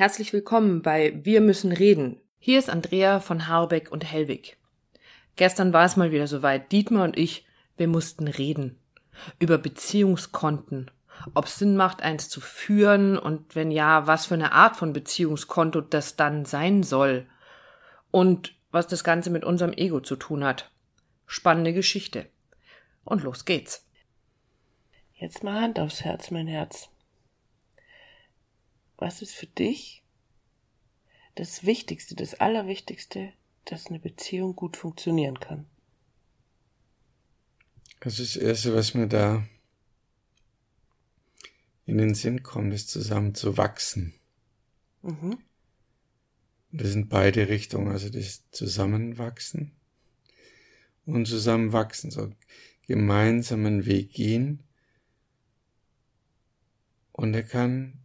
Herzlich willkommen bei Wir müssen reden. Hier ist Andrea von Harbeck und Hellwig. Gestern war es mal wieder soweit. Dietmar und ich, wir mussten reden. Über Beziehungskonten. Ob es Sinn macht, eins zu führen und wenn ja, was für eine Art von Beziehungskonto das dann sein soll. Und was das Ganze mit unserem Ego zu tun hat. Spannende Geschichte. Und los geht's. Jetzt mal Hand aufs Herz, mein Herz. Was ist für dich das Wichtigste, das Allerwichtigste, dass eine Beziehung gut funktionieren kann? Also das Erste, was mir da in den Sinn kommt, ist zusammen zu wachsen. Mhm. Das sind beide Richtungen, also das Zusammenwachsen und zusammenwachsen, so gemeinsamen Weg gehen. Und er kann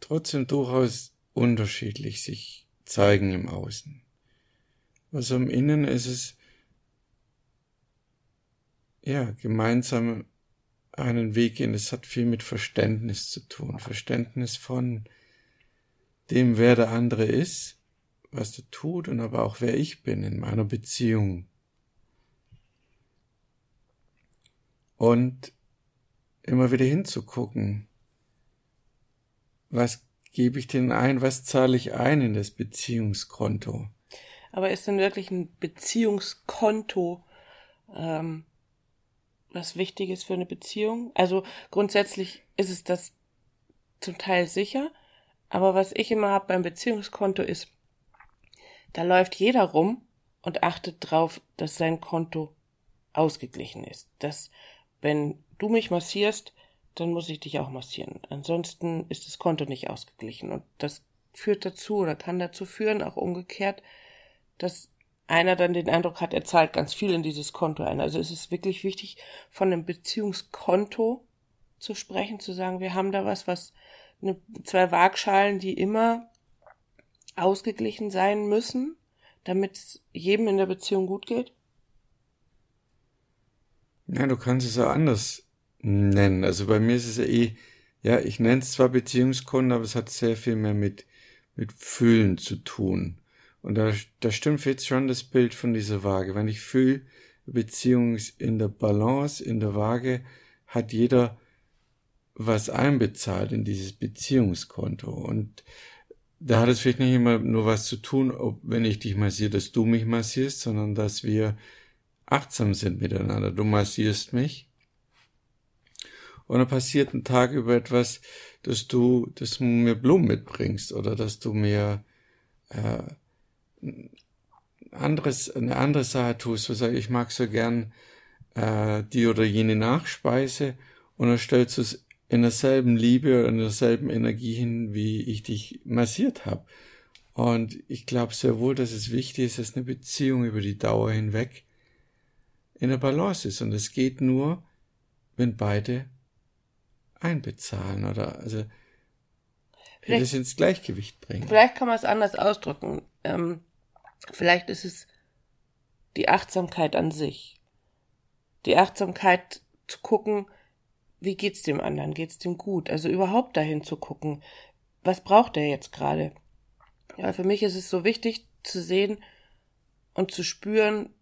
trotzdem durchaus unterschiedlich sich zeigen im Außen. Also im Innen ist es ja gemeinsam einen Weg gehen. Es hat viel mit Verständnis zu tun. Verständnis von dem, wer der andere ist, was er tut und aber auch wer ich bin in meiner Beziehung. Und immer wieder hinzugucken, was gebe ich denn ein, was zahle ich ein in das Beziehungskonto? Aber ist denn wirklich ein Beziehungskonto ähm, was Wichtiges für eine Beziehung? Also grundsätzlich ist es das zum Teil sicher, aber was ich immer habe beim Beziehungskonto ist, da läuft jeder rum und achtet drauf, dass sein Konto ausgeglichen ist. Dass, wenn du mich massierst, dann muss ich dich auch massieren. Ansonsten ist das Konto nicht ausgeglichen. Und das führt dazu oder kann dazu führen, auch umgekehrt, dass einer dann den Eindruck hat, er zahlt ganz viel in dieses Konto ein. Also es ist wirklich wichtig, von einem Beziehungskonto zu sprechen, zu sagen, wir haben da was, was eine, zwei Waagschalen, die immer ausgeglichen sein müssen, damit es jedem in der Beziehung gut geht? Ja, du kannst es auch anders nennen. Also bei mir ist es ja eh, ja, ich nenne es zwar Beziehungskonto, aber es hat sehr viel mehr mit, mit Fühlen zu tun. Und da, da stimmt jetzt schon das Bild von dieser Waage. Wenn ich fühle, Beziehung in der Balance, in der Waage, hat jeder was einbezahlt in dieses Beziehungskonto. Und da hat es vielleicht nicht immer nur was zu tun, ob, wenn ich dich massiere, dass du mich massierst, sondern dass wir achtsam sind miteinander. Du massierst mich. Und dann passiert ein Tag über etwas, dass du, dass du mir Blumen mitbringst oder dass du mir äh, anderes, eine andere Sache tust, wo sag, ich mag so gern äh, die oder jene Nachspeise und dann stellst du es in derselben Liebe oder in derselben Energie hin, wie ich dich massiert habe. Und ich glaube sehr wohl, dass es wichtig ist, dass eine Beziehung über die Dauer hinweg in der Balance ist. Und es geht nur, wenn beide einbezahlen oder also vielleicht, das ins Gleichgewicht bringen. Vielleicht kann man es anders ausdrücken. Ähm, Vielleicht ist es die Achtsamkeit an sich. Die Achtsamkeit zu gucken, wie geht's dem anderen? Geht's dem gut? Also überhaupt dahin zu gucken, was braucht er jetzt gerade? Ja, für mich ist es so wichtig zu sehen und zu spüren,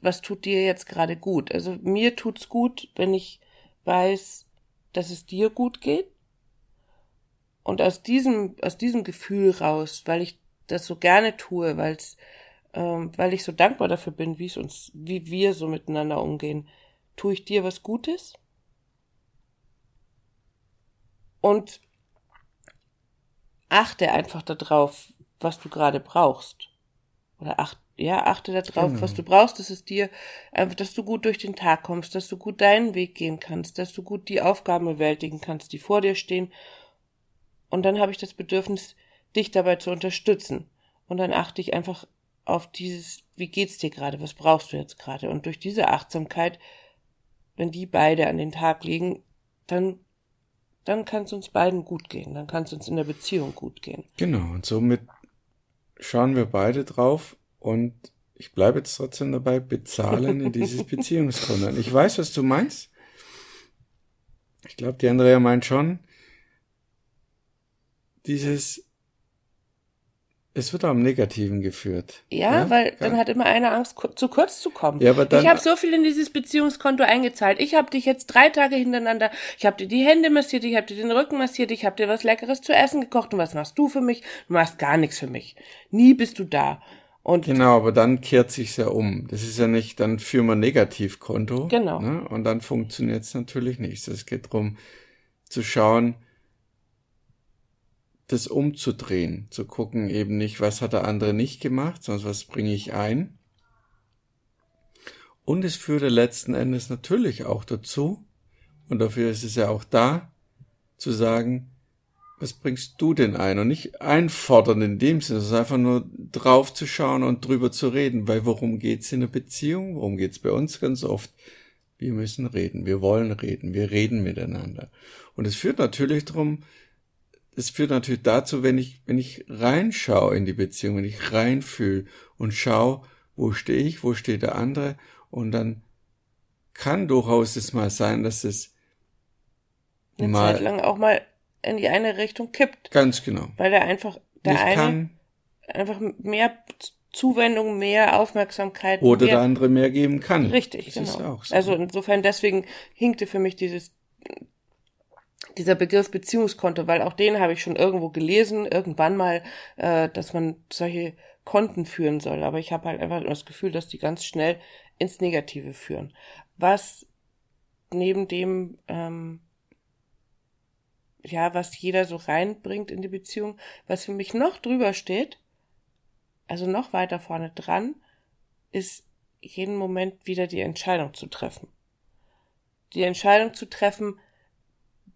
was tut dir jetzt gerade gut? Also mir tut's gut, wenn ich weiß, dass es dir gut geht. Und aus diesem, aus diesem Gefühl raus, weil ich das so gerne tue, weil's, ähm, weil ich so dankbar dafür bin, wie es uns, wie wir so miteinander umgehen. Tue ich dir was Gutes? Und achte einfach darauf, was du gerade brauchst. Oder acht, ja, achte darauf, genau. was du brauchst, dass es dir, einfach, dass du gut durch den Tag kommst, dass du gut deinen Weg gehen kannst, dass du gut die Aufgaben bewältigen kannst, die vor dir stehen. Und dann habe ich das Bedürfnis, dich dabei zu unterstützen. Und dann achte ich einfach auf dieses, wie geht's dir gerade, was brauchst du jetzt gerade? Und durch diese Achtsamkeit, wenn die beide an den Tag liegen, dann, dann kann es uns beiden gut gehen, dann kann es uns in der Beziehung gut gehen. Genau, und somit schauen wir beide drauf und ich bleibe jetzt trotzdem dabei, bezahlen in dieses Beziehungskonto. Ich weiß, was du meinst. Ich glaube, die Andrea meint schon, dieses, es wird auch am Negativen geführt. Ja, ja? weil dann hat immer einer Angst, zu kurz zu kommen. Ja, aber dann, ich habe so viel in dieses Beziehungskonto eingezahlt. Ich habe dich jetzt drei Tage hintereinander, ich habe dir die Hände massiert, ich habe dir den Rücken massiert, ich habe dir was Leckeres zu essen gekocht und was machst du für mich? Du machst gar nichts für mich. Nie bist du da. Und genau, aber dann kehrt sich's ja um. Das ist ja nicht, dann führen wir Negativkonto. Genau. Ne? Und dann funktioniert's natürlich nicht. Es geht darum, zu schauen, das umzudrehen, zu gucken eben nicht, was hat der andere nicht gemacht, sondern was bringe ich ein. Und es führte letzten Endes natürlich auch dazu, und dafür ist es ja auch da, zu sagen, was bringst du denn ein? Und nicht einfordern in dem Sinne, sondern einfach nur drauf zu schauen und drüber zu reden. Weil worum geht's in der Beziehung? Worum geht's bei uns ganz oft? Wir müssen reden, wir wollen reden, wir reden miteinander. Und es führt natürlich darum, es führt natürlich dazu, wenn ich, wenn ich reinschaue in die Beziehung, wenn ich reinfühle und schaue, wo stehe ich, wo steht der andere, und dann kann durchaus es mal sein, dass es eine mal Zeit lang auch mal in die eine Richtung kippt. Ganz genau. Weil er einfach, der Nicht eine kann, einfach mehr Zuwendung, mehr Aufmerksamkeit. oder mehr, der andere mehr geben kann. Richtig, das genau. Ist auch so. Also insofern deswegen hinkte für mich dieses dieser Begriff Beziehungskonto, weil auch den habe ich schon irgendwo gelesen, irgendwann mal, äh, dass man solche Konten führen soll. Aber ich habe halt einfach das Gefühl, dass die ganz schnell ins Negative führen. Was neben dem ähm, ja, was jeder so reinbringt in die Beziehung, was für mich noch drüber steht, also noch weiter vorne dran, ist jeden Moment wieder die Entscheidung zu treffen. Die Entscheidung zu treffen,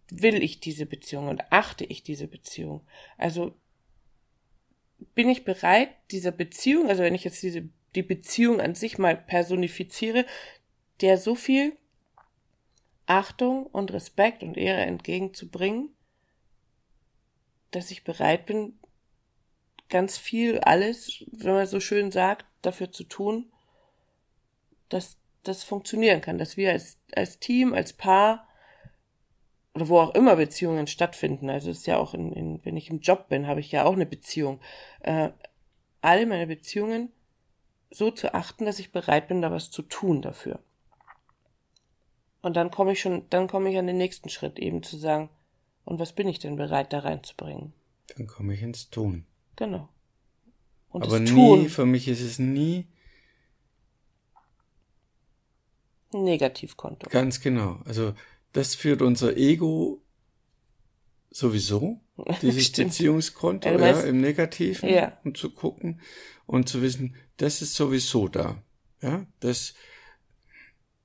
will ich diese Beziehung und achte ich diese Beziehung? Also bin ich bereit, dieser Beziehung, also wenn ich jetzt diese, die Beziehung an sich mal personifiziere, der so viel Achtung und Respekt und Ehre entgegenzubringen, dass ich bereit bin, ganz viel, alles, wenn man so schön sagt, dafür zu tun, dass das funktionieren kann, dass wir als, als Team, als Paar oder wo auch immer Beziehungen stattfinden, also ist ja auch in, in wenn ich im Job bin, habe ich ja auch eine Beziehung, äh, alle meine Beziehungen so zu achten, dass ich bereit bin, da was zu tun dafür. Und dann komme ich schon, dann komme ich an den nächsten Schritt, eben zu sagen, und was bin ich denn bereit da reinzubringen? Dann komme ich ins Tun. Genau. Und Aber nie, Tun, für mich ist es nie ein Negativkonto. ganz genau. Also das führt unser Ego sowieso, dieses. Beziehungskonto, Ja, ja, im Negativen Ja. und zu gucken und zu wissen, das ist sowieso da. Ja, das,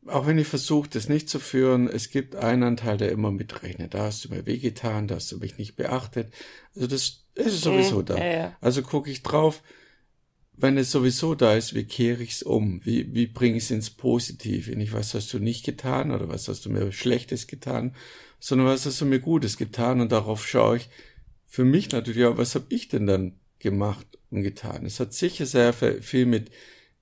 auch wenn ich versuche, das nicht zu führen, es gibt einen Anteil, der immer mitrechnet. Da hast du mir wehgetan, da hast du mich nicht beachtet. Also das, das ist sowieso Mhm, da. ja, ja. Also gucke ich drauf, wenn es sowieso da ist, wie kehre ich's um? Wie, wie bringe ich es ins Positive? Nicht, was hast du nicht getan oder was hast du mir Schlechtes getan, sondern was hast du mir Gutes getan? Und darauf schaue ich für mich natürlich auch, was habe ich denn dann gemacht und getan? Es hat sicher sehr viel mit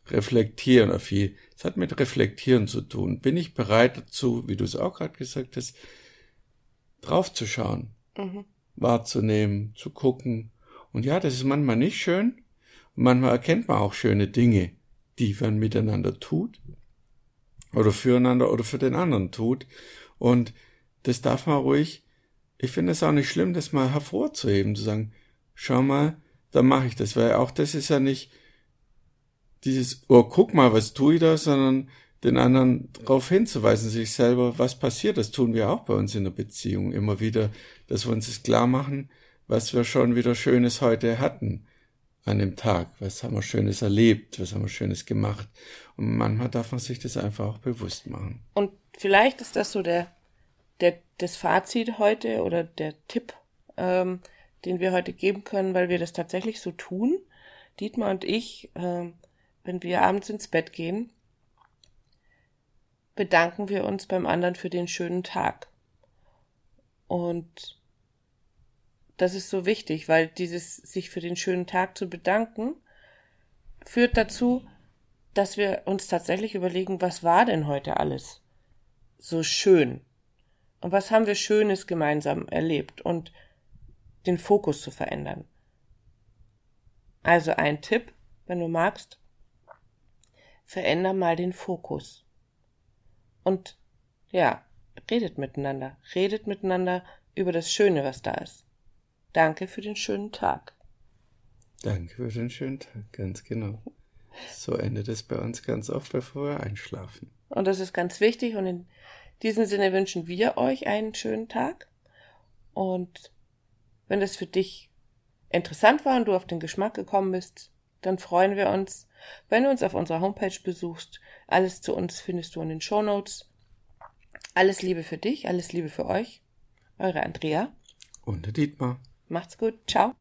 Reflektieren oder viel, es hat mit Reflektieren zu tun. Bin ich bereit dazu, wie du es auch gerade gesagt hast, draufzuschauen, Mhm. wahrzunehmen, zu gucken. Und ja, das ist manchmal nicht schön. Und manchmal erkennt man auch schöne Dinge, die man miteinander tut. Oder füreinander oder für den anderen tut. Und das darf man ruhig, ich finde es auch nicht schlimm, das mal hervorzuheben, zu sagen, schau mal, da mache ich das, weil auch das ist ja nicht dieses, oh, guck mal, was tue ich da, sondern den anderen darauf hinzuweisen, sich selber, was passiert, das tun wir auch bei uns in der Beziehung immer wieder, dass wir uns das klar machen, was wir schon wieder Schönes heute hatten an dem Tag, was haben wir Schönes erlebt, was haben wir Schönes gemacht. Und manchmal darf man sich das einfach auch bewusst machen. Und vielleicht ist das so der, der das Fazit heute oder der Tipp, ähm, den wir heute geben können, weil wir das tatsächlich so tun. Dietmar und ich, ähm, wenn wir abends ins Bett gehen, bedanken wir uns beim anderen für den schönen Tag. Und das ist so wichtig, weil dieses sich für den schönen Tag zu bedanken, führt dazu, dass wir uns tatsächlich überlegen, was war denn heute alles so schön? Und was haben wir Schönes gemeinsam erlebt? Und den Fokus zu verändern. Also ein Tipp, wenn du magst, veränder mal den Fokus. Und ja, redet miteinander, redet miteinander über das Schöne, was da ist. Danke für den schönen Tag. Danke für den schönen Tag, ganz genau. So endet es bei uns ganz oft, bevor wir einschlafen. Und das ist ganz wichtig und in diesem Sinne wünschen wir euch einen schönen Tag. Und wenn das für dich interessant war und du auf den Geschmack gekommen bist, dann freuen wir uns, wenn du uns auf unserer Homepage besuchst. Alles zu uns findest du in den Show Notes. Alles Liebe für dich, alles Liebe für euch. Eure Andrea. Und der Dietmar. Macht's gut. Ciao.